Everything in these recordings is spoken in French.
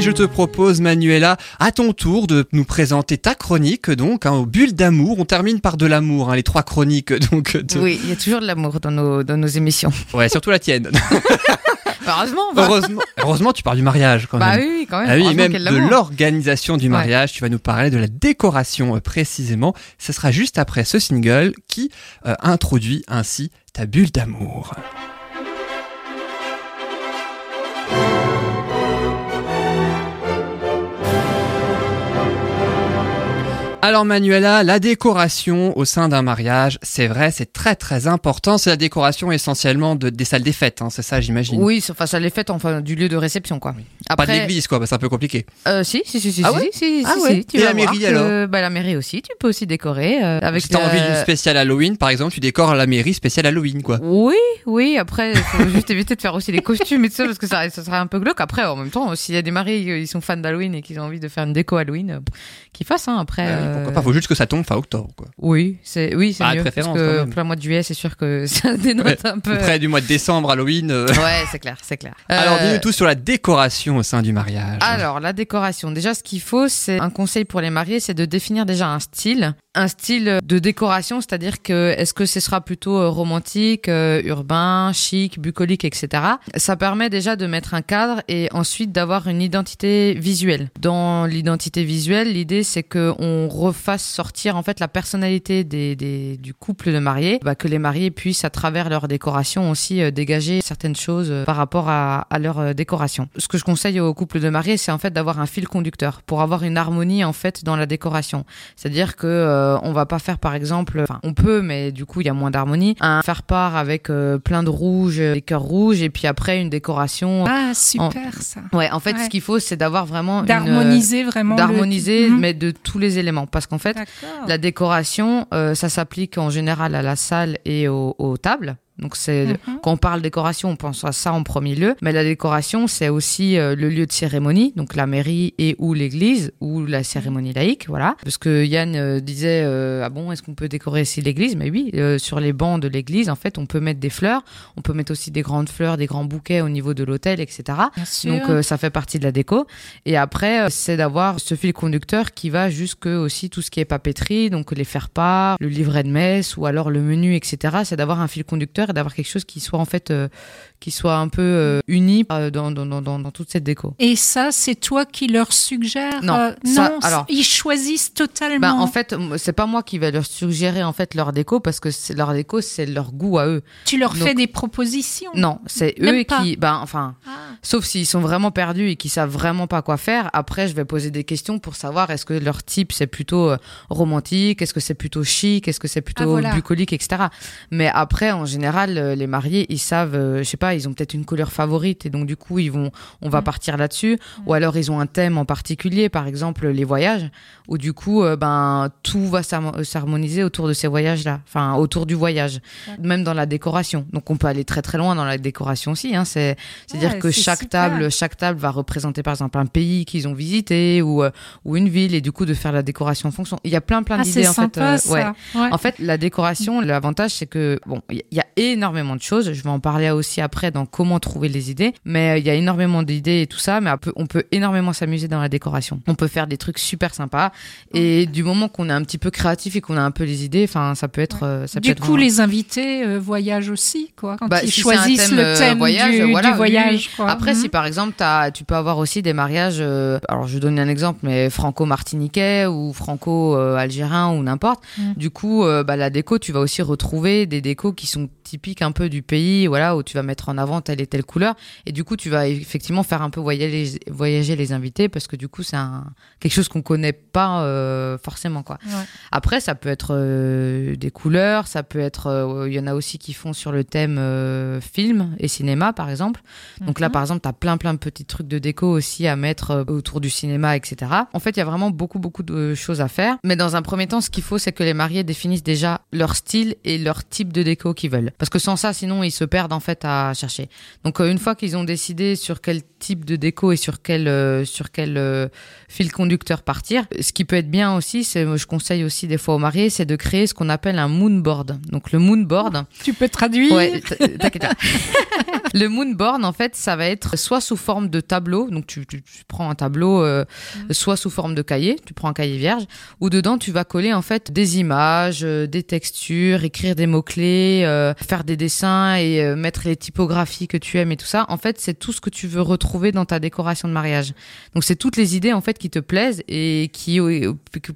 Et je te propose, Manuela, à ton tour de nous présenter ta chronique, donc, hein, au bulle d'amour. On termine par de l'amour, hein, les trois chroniques, donc. de- Oui, il y a toujours de l'amour dans nos, dans nos émissions. Ouais, surtout la tienne. Heureusement, bah, heureusement, heureusement, tu parles du mariage, quand bah même. oui, oui, quand même. Ah oui, même de l'organisation du mariage. Tu vas nous parler de la décoration euh, précisément. Ce sera juste après ce single qui euh, introduit ainsi ta bulle d'amour. Alors Manuela, la décoration au sein d'un mariage, c'est vrai, c'est très très important. C'est la décoration essentiellement de, des salles des fêtes, hein, c'est ça j'imagine. Oui, c'est- enfin, ça les fait enfin du lieu de réception, quoi. Pas de l'église quoi, bah, c'est un peu compliqué. Euh, si, si, si, si, Ah si, ouais si, Ah si, ouais. si, tu Et la mairie, que- alors bah, La mairie aussi, tu peux aussi décorer euh, avec. si t'as la- envie d'une spéciale Halloween par exemple, tu décores la mairie spéciale Halloween quoi. Oui, oui. Après, il faut juste éviter de faire aussi les costumes et tout ça parce que ça, ça serait un peu glauque. Après, en même temps, s'il y a des maris euh, ils sont fans d'Halloween et qu'ils ont envie de faire une déco Halloween, euh, qu'ils fassent. Hein, après. Euh, pourquoi pas, faut juste que ça tombe fin octobre quoi. Oui, c'est oui, c'est mieux. préférence, parce que plein mois de juillet, c'est sûr que ça dénote Ouais, un peu. Près du mois de décembre, Halloween. euh. Ouais, c'est clair, c'est clair. Alors Euh, dis-nous tout sur la décoration au sein du mariage. Alors, la décoration. Déjà, ce qu'il faut, c'est un conseil pour les mariés, c'est de définir déjà un style. Un style de décoration, c'est-à-dire que est-ce que ce sera plutôt euh, romantique, euh, urbain, chic, bucolique, etc. Ça permet déjà de mettre un cadre et ensuite d'avoir une identité visuelle. Dans l'identité visuelle, l'idée c'est que on refasse sortir en fait la personnalité des, du couple de mariés, bah, que les mariés puissent à travers leur décoration aussi euh, dégager certaines choses par rapport à, leur décoration. Ce que je conseille aux couples de mariés, c'est en fait d'avoir un fil conducteur pour avoir une harmonie en fait dans la décoration. C'est-à-dire que euh, on va pas faire par exemple, enfin on peut, mais du coup il y a moins d'harmonie, un faire part avec euh, plein de rouge, des cœurs rouges et puis après une décoration. Ah, super ça. Ouais, en fait Ouais. ce qu'il faut c'est d'avoir vraiment euh, D'harmoniser vraiment. d'harmoniser Mhm. mais de tous les éléments parce qu'en fait la décoration, euh, ça s'applique en général à la salle et aux, aux tables. Donc c'est Mhm. quand on parle décoration, on pense à ça en premier lieu. Mais la décoration, c'est aussi euh, le lieu de cérémonie, donc la mairie et ou l'église ou la cérémonie laïque, voilà. Parce que Yann euh, disait euh, ah bon, est-ce qu'on peut décorer aussi l'église? Mais oui, euh, sur les bancs de l'église, en fait, on peut mettre des fleurs, on peut mettre aussi des grandes fleurs, des grands bouquets au niveau de l'hôtel, etc. Bien sûr. Donc euh, ça fait partie de la déco. Et après, c'est d'avoir ce fil conducteur qui va jusque aussi tout ce qui est papeterie, donc les faire-part, le livret de messe ou alors le menu, etc. C'est d'avoir un fil conducteur d'avoir quelque chose qui soit en fait, euh, qui soit un peu euh, uni euh, dans, dans, dans, dans, toute cette déco. Et ça, c'est toi qui leur suggère Non, euh, ça, non, alors- ils choisissent totalement. Bah, en fait, c'est pas moi qui vais leur suggérer en fait leur déco parce que leur déco, c'est leur goût à eux. tu leur donc- fais des propositions. Non, c'est eux pas. qui, ben enfin, Ah. Sauf s'ils sont vraiment perdus et qu'ils savent vraiment pas quoi faire. Après, je vais poser des questions pour savoir est-ce que leur type c'est plutôt romantique, est-ce que c'est plutôt chic, est-ce que c'est plutôt Ah, voilà. bucolique, etc. Mais après, en général, les mariés, ils savent, je sais pas, ils ont peut-être une couleur favorite et donc du coup, ils vont, on va Mm. partir là-dessus. Ou alors ils ont un thème en particulier, par exemple les voyages, où du coup, euh, ben tout va euh, s'harmoniser autour de ces voyages-là, enfin autour du voyage, même dans la décoration. Donc on peut aller très très loin dans la décoration aussi. Hein. C'est c'est-à-dire Ouais, que chaque super. table, chaque table va représenter par exemple un pays qu'ils ont visité ou euh, ou une ville et du coup de faire la décoration en fonction. Il y a plein plein Ah, d'idées en fait. euh, ouais. Ouais. En fait, la décoration, l'avantage, c'est que bon, il y a énormément de choses. Je vais en parler aussi après dans comment trouver les idées. Mais euh, il y a énormément d'idées et tout ça. Mais on peut, on peut énormément s'amuser dans la décoration. On peut faire des trucs super sympas. Et du moment qu'on est un petit peu créatif et qu'on a un peu les idées, enfin, ça peut être, euh, ça peut Du être coup, vraiment- les invités euh, voyagent aussi, quoi. Quand Bah, ils si choisissent thème, le thème voyage, du, voilà, du oui, voyage. oui. quoi. Après, Mhm. si par exemple, tu peux avoir aussi des mariages, euh, alors je donne un exemple, mais franco-martiniquais ou franco-algérien ou n'importe. Mm. Du coup, bah, la déco, tu vas aussi retrouver des décos qui sont typiques un peu du pays, voilà, où tu vas mettre en avant telle et telle couleur. Et du coup, tu vas effectivement faire un peu voyager, voyager les invités parce que du coup, c'est quelque chose qu'on connaît pas euh, forcément, quoi. Ouais. Après, ça peut être euh, des couleurs, ça peut être. euh, Il y en a aussi qui font sur le thème film et cinéma, par exemple. Donc là, Mhm. par exemple, tu as plein, plein de petits trucs de déco aussi à mettre autour du cinéma, etc. En fait, il y a vraiment beaucoup, beaucoup de choses à faire. Mais dans un premier temps, ce qu'il faut, c'est que les mariés définissent déjà leur style et leur type de déco qu'ils veulent. Parce que sans ça, sinon, ils se perdent en fait à Donc, euh, une fois qu'ils ont décidé sur quel type de déco et sur quel, euh, sur quel euh, fil conducteur partir, ce qui peut être bien aussi, c'est, je conseille aussi des fois aux mariés, c'est de créer ce qu'on appelle un moon board. Donc, le moon board, Tu peux traduire? Ouais, t'inquiète. le moonboard, en fait, ça va être soit sous forme de tableau, donc tu, tu- tu prends un tableau, euh, soit sous forme de cahier, tu prends un cahier vierge, où dedans tu vas coller en fait des images, euh, des textures, écrire des mots-clés, euh, faire des dessins et euh, mettre les typographies que tu aimes et tout ça. En fait, c'est tout ce que tu veux retrouver dans ta décoration de mariage. Donc c'est toutes les idées en fait qui te plaisent et qui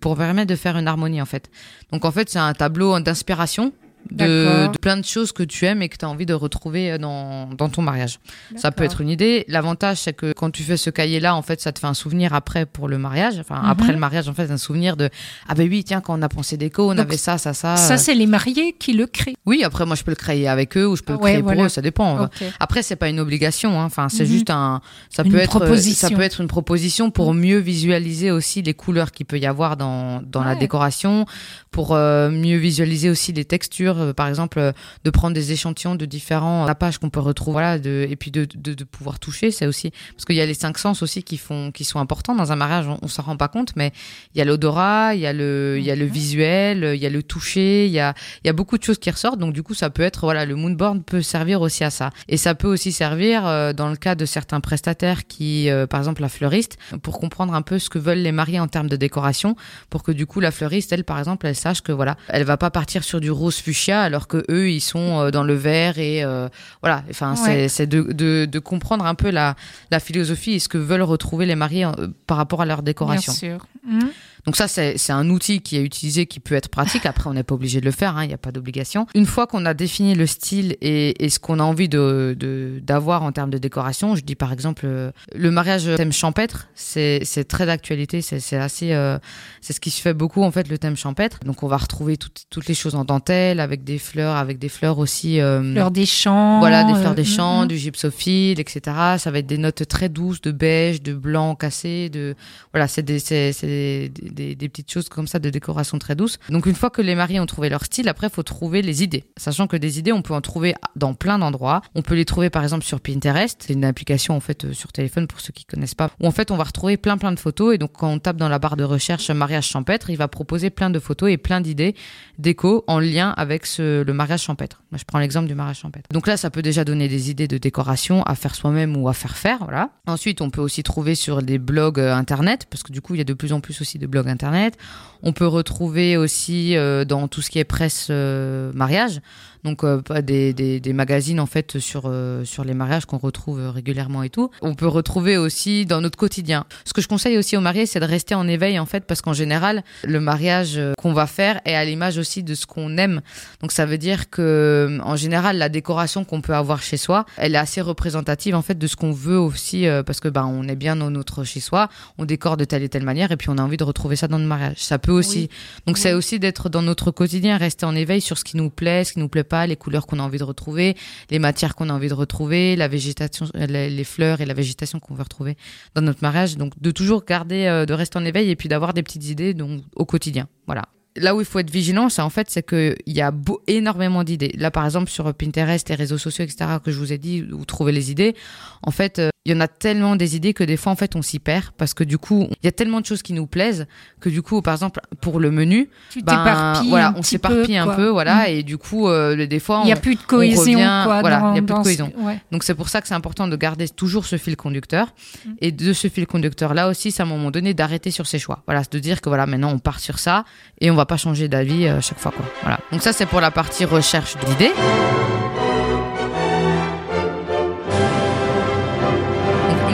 pour permettre de faire une harmonie en fait. Donc en fait, c'est un tableau d'inspiration de, plein de choses que tu aimes et que tu as envie de retrouver euh, dans, dans ton mariage. Ça peut être une idée. L'avantage, c'est que quand tu fais ce cahier-là, en fait, ça te fait un souvenir après pour le mariage. Enfin, Mhm. après le mariage, en fait, un souvenir de ah ben oui, tiens, quand on a pensé déco, on Donc, avait ça, ça, ça. Ça, c'est les mariés qui le créent. Oui, après, moi, je peux le créer avec eux ou je peux le Ouais, créer pour voilà. eux, ça dépend. Ok. Après, c'est pas une obligation. hein. Enfin, c'est Mhm. juste un. Ça Une peut être. proposition. Ça peut être une proposition pour mieux visualiser aussi les couleurs qu'il peut y avoir dans dans la décoration, pour euh, mieux visualiser aussi les textures. Euh, Par exemple, euh, de prendre des échantillons de différents tapages qu'on peut retrouver, voilà, de, et puis de, de, de pouvoir toucher, c'est aussi parce qu'il y a les cinq sens aussi qui font qui sont importants dans un mariage. On, on s'en rend pas compte, mais il y a l'odorat, il y a le il y a le Mhm. visuel, il y a le toucher, il y a il y a beaucoup de choses qui ressortent. Donc du coup, ça peut être voilà, le moonboard peut servir aussi à ça. Et ça peut aussi servir euh, dans le cas de certains prestataires qui, euh, par exemple la fleuriste, pour comprendre un peu ce que veulent les mariés en termes de décoration, pour que du coup la fleuriste, elle par exemple, elle sache que voilà, elle va pas partir sur du rose fuchsia alors que eux ils sont euh, dans le vert et euh, voilà. Enfin, c'est Ouais. c'est de, de de comprendre un peu la la philosophie et ce que veulent retrouver les mariés euh, par rapport à leur décoration. Bien sûr. Mhm. Donc ça, c'est un outil qui est utilisé, qui peut être pratique. Après, on n'est pas obligé de le faire, hein, il n'y a pas d'obligation. Une fois qu'on a défini le style et, et ce qu'on a envie de- d'avoir en termes de décoration, je dis par exemple le mariage thème champêtre, c'est très d'actualité, c'est assez, euh, c'est ce qui se fait beaucoup en fait le thème champêtre. Donc on va retrouver toutes toutes les choses en dentelle avec des fleurs, avec des fleurs aussi. euh, Fleurs des champs. voilà, des fleurs euh, des champs, mhm. du gypsophile, etc. Ça va être des notes très douces, de beige, de blanc cassé, de voilà, c'est des, des, des- des petites choses comme ça de décoration très douces. Donc une fois que les mariés ont trouvé leur style, après il faut trouver les idées. Sachant que des idées, on peut en trouver dans plein d'endroits. On peut les trouver par exemple sur Pinterest, c'est une application en fait euh, sur téléphone pour ceux qui connaissent pas. Où en fait on va retrouver plein plein de photos et donc quand on tape dans la barre de recherche mariage champêtre, il va proposer plein de photos et plein d'idées déco en lien avec le mariage champêtre. Je prends l'exemple du mariage champêtre. Donc là, ça peut déjà donner des idées de décoration à faire soi-même ou à faire faire, voilà. Ensuite, on peut aussi trouver sur des blogs euh, internet, parce que du coup, il y a de plus en plus aussi de blogs internet. On peut retrouver aussi euh, dans tout ce qui est presse euh, mariage, donc euh, des, des, des magazines en fait sur euh, sur les mariages qu'on retrouve euh, régulièrement et tout. On peut retrouver aussi dans notre quotidien. Ce que je conseille aussi aux mariés, c'est de rester en éveil en fait, parce qu'en général, le mariage euh, qu'on va faire est à l'image aussi de ce qu'on aime. Donc ça veut dire que en général, la décoration qu'on peut avoir chez soi, elle est assez représentative en fait de ce qu'on veut aussi, euh, parce que ben on est bien dans notre chez soi, on décore de telle et telle manière, et puis on a envie de retrouver ça dans le mariage. Ça peut aussi. Oui. Donc c'est Oui. aussi d'être dans notre quotidien, rester en éveil sur ce qui nous plaît, ce qui nous plaît les couleurs qu'on a envie de retrouver, les matières qu'on a envie de retrouver, la végétation, euh, les, fleurs et la végétation qu'on veut retrouver dans notre mariage. Donc de toujours garder, euh, de rester en éveil et puis d'avoir des petites idées donc au quotidien. Voilà. Là où il faut être vigilant, c'est en fait c'est que il y a énormément d'idées. Là par exemple sur Pinterest, les réseaux sociaux, etc. que je vous ai dit où trouver les idées. En fait, euh, il y en a tellement des idées que des fois en fait on s'y perd parce que du coup il y a tellement de choses qui nous plaisent que du coup par exemple pour le menu, Tu ben, voilà, on s'éparpille un peu, voilà, Mm. et du coup euh, des fois Il n'y a plus de cohésion, revient- quoi. voilà, il y a plus de ce- cohésion. ouais. Donc c'est pour ça que c'est important de garder toujours ce fil conducteur. Mm. Et de ce fil conducteur là aussi, c'est à un moment donné d'arrêter sur ses choix. Voilà, c'est de dire que voilà, maintenant on part sur ça et on va pas changer d'avis euh, chaque fois quoi. Voilà. Donc ça c'est pour la partie recherche d'idées.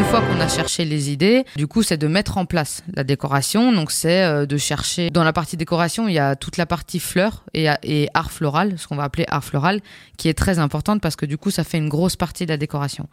Fois qu'on a cherché les idées, du coup, c'est de mettre en place la décoration. Donc, c'est euh, de chercher. Dans la partie décoration, il y a toute la partie fleurs et, et art floral, ce qu'on va appeler art floral, qui est très importante parce que du coup, ça fait une grosse partie de la décoration.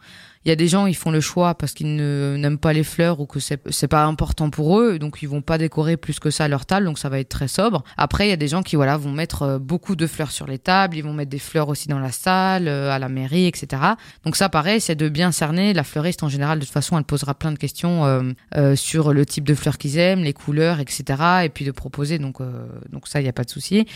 Il y a des gens, ils font le choix parce qu'ils n'aiment pas les fleurs ou que c'est c'est pas important pour eux, donc ils vont pas décorer plus que ça leur table, donc ça va être très sobre. Après, il y a des gens qui voilà vont mettre euh, beaucoup de fleurs sur les tables, ils vont mettre des fleurs aussi dans la salle, euh, à la mairie, etc. Donc ça, pareil, c'est de bien cerner. La fleuriste, en général, de toute façon, elle posera plein de questions euh, euh, sur le type de fleurs qu'ils aiment, les couleurs, etc. Et puis de proposer. Donc, euh, donc ça, il n'y a pas de souci.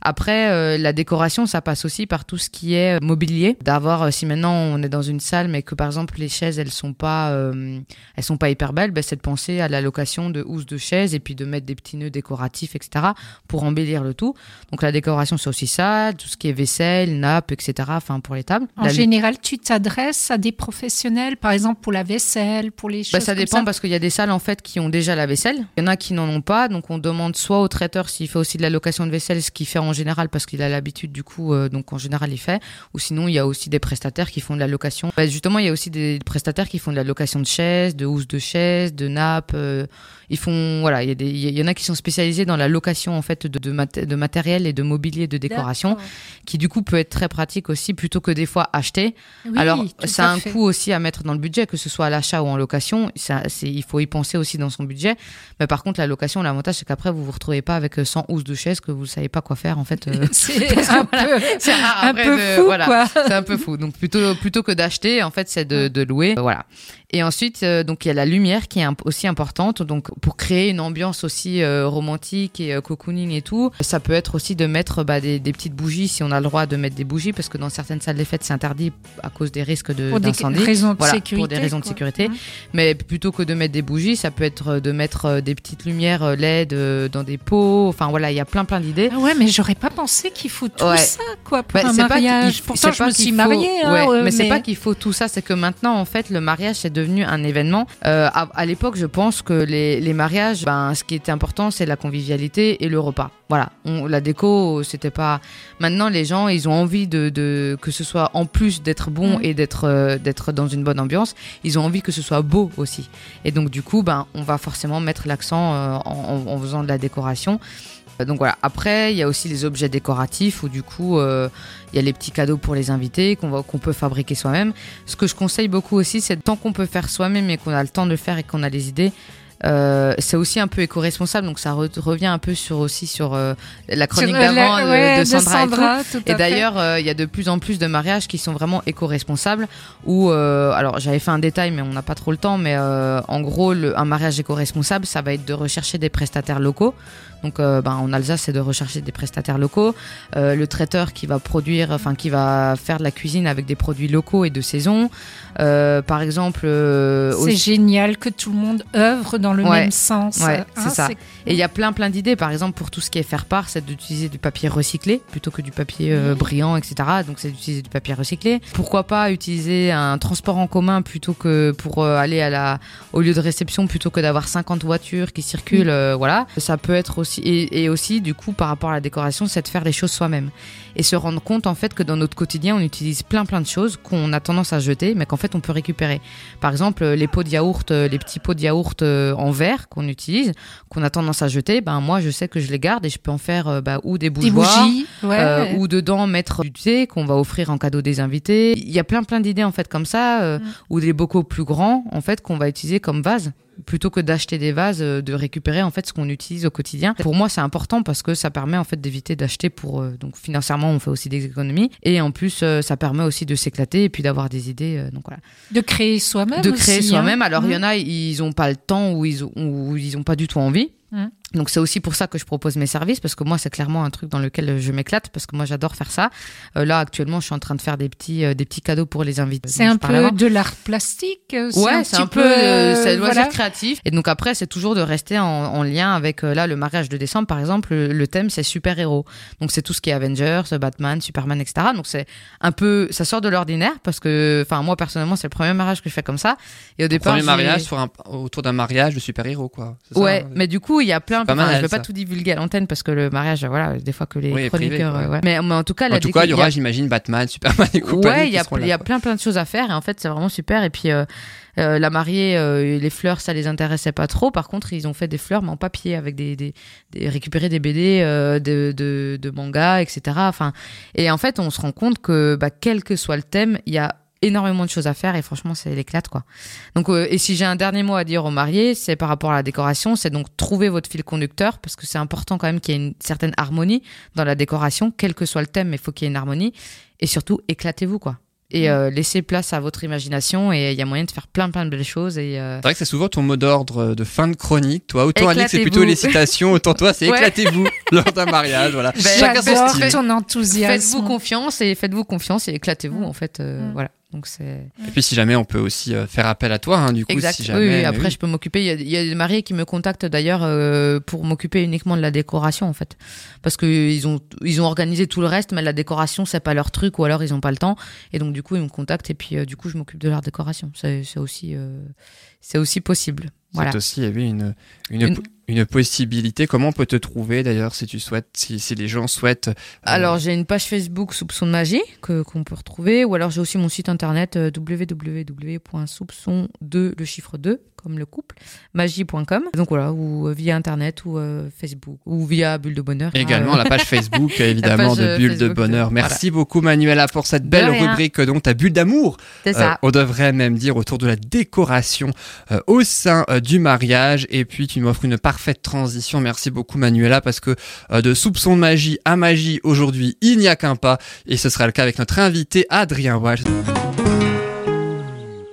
Après, euh, la décoration, ça passe aussi par tout ce qui est mobilier. D'avoir, euh, si maintenant on est dans une salle, mais que par exemple les chaises, elles sont pas, euh, elles sont pas hyper belles, ben, c'est de penser à la location de housses de chaises et puis de mettre des petits nœuds décoratifs, etc. pour embellir le tout. Donc la décoration, c'est aussi ça, tout ce qui est vaisselle, nappe, etc. Enfin, pour les tables. En La- général, tu t'adresses à des professionnels, par exemple pour la vaisselle, pour les choses Bah, ça comme dépend parce qu'il y a des salles en fait qui ont déjà la vaisselle. Il y en a qui n'en ont pas, donc on demande soit au traiteur s'il fait aussi de la location de vaisselle, ce qu'il fait en général parce qu'il a l'habitude du coup, euh, donc en général il fait. Ou sinon il y a aussi des prestataires qui font de la location. Bah, justement il y a aussi des prestataires qui font de la location de chaises, de housses de chaises, de nappes. euh, ils font voilà, il y, a des- il y en a qui sont spécialisés dans la location en fait de, de, mat- de matériel et de mobilier de décoration, qui du coup peut être très pratique aussi plutôt que des fois acheter. Oui, Alors, ça a un fait. coût aussi à mettre dans le budget, que ce soit à l'achat ou en location. Ça, il faut y penser aussi dans son budget. Mais par contre, la location, l'avantage, c'est qu'après, vous vous retrouvez pas avec euh, 100 housses de chaises que vous savez pas quoi faire, en fait. euh. C'est un peu, C'est rare un peu de- fou, voilà. C'est un peu fou. Donc, plutôt, plutôt que d'acheter, en fait, c'est de, de louer. Voilà. Et ensuite, euh, donc, il y a la lumière qui est imp- aussi importante. Donc, pour créer une ambiance aussi euh, romantique et euh, cocooning et tout, ça peut être aussi de mettre bah, des, des petites bougies si on a le droit de mettre des bougies, parce que dans certaines salles des fêtes, c'est interdit à cause des risques de, pour raisons de Voilà, sécurité. pour des raisons de quoi. sécurité. Mmh. Mais plutôt que de mettre des bougies, ça peut être de mettre euh, des petites lumières euh, LED euh, dans des pots. Enfin voilà, il y a plein plein d'idées. Ah ouais, mais j'aurais pas pensé qu'il faut tout Ouais. ça, quoi, pour Bah, un pas mariage. Pourtant, je me suis faut- mariée. hein, ouais, euh, mais c'est pas qu'il faut tout ça, c'est que maintenant, en fait, le mariage, c'est devenu un événement. Euh, à à l'époque, je pense que les, les mariages, ben, ce qui était important, c'est la convivialité et le repas. Voilà, On- la déco, c'était pas. Maintenant, les gens, ils ont envie de, de que ce soit en plus d'être bon Mm. et d'être euh, d'être dans une bonne ambiance, ils ont envie que ce soit beau aussi. Et donc, du coup, ben, on va forcément mettre l'accent euh, en faisant de la décoration. Euh, Donc voilà. Après, il y a aussi les objets décoratifs où du coup, euh, il y a les petits cadeaux pour les invités qu'on peut fabriquer soi-même. Ce que je conseille beaucoup aussi, c'est tant qu'on peut faire soi-même et qu'on a le temps de le faire et qu'on a les idées. euh, c'est aussi un peu éco-responsable, donc ça re- revient un peu sur aussi sur euh, la chronique euh, d'avant de, ouais, de Sandra, et d'ailleurs, il y a de plus en plus de mariages qui sont vraiment éco-responsables. Euh, alors, j'avais fait un détail, mais on n'a pas trop le temps. Mais en gros, le- un mariage éco-responsable, ça va être de rechercher des prestataires locaux. Donc, euh, ben, en Alsace, c'est de rechercher des prestataires locaux. Euh, le traiteur qui va produire, enfin, qui va faire de la cuisine avec des produits locaux et de saison. Euh, par exemple, euh, c'est aussi- génial que tout le monde œuvre dans le Ouais. même sens. Ouais, Hein, c'est ça. Et il y a plein plein d'idées. Par exemple, pour tout ce qui est faire part, c'est d'utiliser du papier recyclé plutôt que du papier brillant, etc. Donc c'est d'utiliser du papier recyclé. Pourquoi pas utiliser un transport en commun plutôt que pour aller à la au lieu de réception plutôt que d'avoir 50 voitures qui circulent. euh, voilà. Ça peut être aussi et, et aussi du coup par rapport à la décoration, c'est de faire les choses soi-même et se rendre compte en fait que dans notre quotidien, on utilise plein plein de choses qu'on a tendance à jeter, mais qu'en fait on peut récupérer. Par exemple, les pots de yaourt, euh, les petits pots de yaourt euh, en verre qu'on utilise, qu'on a tendance à jeter, ben moi je sais que je les garde et je peux en faire euh, bah, ou des des bougies. Ouais. euh, ou dedans mettre du thé qu'on va offrir en cadeau des invités. Il y a plein plein d'idées en fait comme ça, euh, Mm. ou des bocaux plus grands en fait qu'on va utiliser comme vase plutôt que d'acheter des vases, euh, de récupérer en fait ce qu'on utilise au quotidien. Pour moi, c'est important parce que ça permet en fait d'éviter d'acheter pour euh, donc financièrement on fait aussi des économies et en plus euh, ça permet aussi de s'éclater et puis d'avoir des idées. donc voilà, de créer soi-même. de créer soi-même. hein. Alors il y Mmh. en a ils ont pas le temps ou ils ont, ou ils ont pas du tout envie. Mm. Donc c'est aussi pour ça que je propose mes services parce que moi c'est clairement un truc dans lequel je m'éclate parce que moi j'adore faire ça. Euh, là actuellement je suis en train de faire des petits euh, des petits cadeaux pour les invités. C'est dont un peu de l'art plastique. euh, Ouais, c'est un peu, euh, c'est loisir voilà. créatif. Et donc après, c'est toujours de rester en, en lien avec euh, là le mariage de décembre, par exemple. Le, le thème c'est super héros. Donc c'est tout ce qui est Avengers, Batman, Superman, etc. Donc c'est un peu, ça sort de l'ordinaire parce que, enfin moi personnellement, c'est le premier mariage que je fais comme ça. Et au départ, Premier mariage sur un- autour d'un mariage de super-héros, quoi. C'est ça, Ouais, hein mais du coup, il y a plein. Pas enfin, mal, je vais pas tout divulguer à l'antenne parce que le mariage, voilà, des fois que les Oui, privé, chroniqueurs, ouais. euh, ouais. Mais, mais en tout cas, la tout cas, il y a- aura, j'imagine, Batman, Superman et compagnie. Ouais, il y a, y plein plein de choses à faire et en fait c'est vraiment super. Et puis euh, euh, la mariée, euh, les fleurs, ça les intéressait pas trop. Par contre, ils ont fait des fleurs mais en papier avec des, des, des récupérer des BD, euh, de, de, de mangas, etc. Enfin, et en fait, on se rend compte que bah, quel que soit le thème, il y a énormément de choses à faire et franchement c'est l'éclate quoi. Donc euh, et si j'ai un dernier mot à dire aux mariés, c'est par rapport à la décoration, c'est donc trouver votre fil conducteur parce que c'est important quand même qu'il y ait une certaine harmonie dans la décoration, quel que soit le thème, mais il faut qu'il y ait une harmonie et surtout éclatez-vous quoi. Et euh, laissez place à votre imagination et il y a moyen de faire plein plein de belles choses et euh, C'est vrai que c'est souvent ton mot d'ordre de fin de chronique. Toi, autant Alix, c'est Éclatez-vous. plutôt les citations, autant toi, c'est Ouais. éclatez-vous. lors d'un mariage. Voilà. Ben, Chacun son J'adore style. ton enthousiasme. Faites-vous confiance et faites-vous confiance et éclatez-vous Mm. en fait. euh, Mm. Voilà. Donc c'est Et puis si jamais on peut aussi euh, faire appel à toi, hein, du coup, exact. si jamais. oui, mais après oui. je peux m'occuper. Il y a, il y a des mariés qui me contactent d'ailleurs euh, pour m'occuper uniquement de la décoration en fait, parce que ils ont ils ont organisé tout le reste, mais la décoration c'est pas leur truc ou alors ils ont pas le temps et donc du coup ils me contactent et puis euh, du coup je m'occupe de leur décoration. C'est aussi euh, c'est aussi possible. Voilà. C'est aussi eh oui, une, une, Une- une possibilité. Comment on peut te trouver d'ailleurs si tu souhaites, si, les gens souhaitent. euh, Alors j'ai une page Facebook Soupçon de magie que qu'on peut retrouver ou alors j'ai aussi mon site internet euh, www.soupçon 2 le chiffre 2 comme le couple magie.com donc voilà ou euh, via internet ou euh, Facebook ou via Bulle de bonheur hein, Également euh, la page Facebook évidemment page, de euh, Bulle de Bonheur. euh, Merci beaucoup Manuela pour cette belle rubrique donc ta bulle d'amour. c'est Euh, ça on devrait même dire autour de la décoration euh, au sein euh, du mariage. Et puis tu m'offres une parfaite transition. Merci beaucoup Manuela parce que euh, de soupçon de magie à magie aujourd'hui, il n'y a qu'un pas. Et ce sera le cas avec notre invité Adrien Walsh.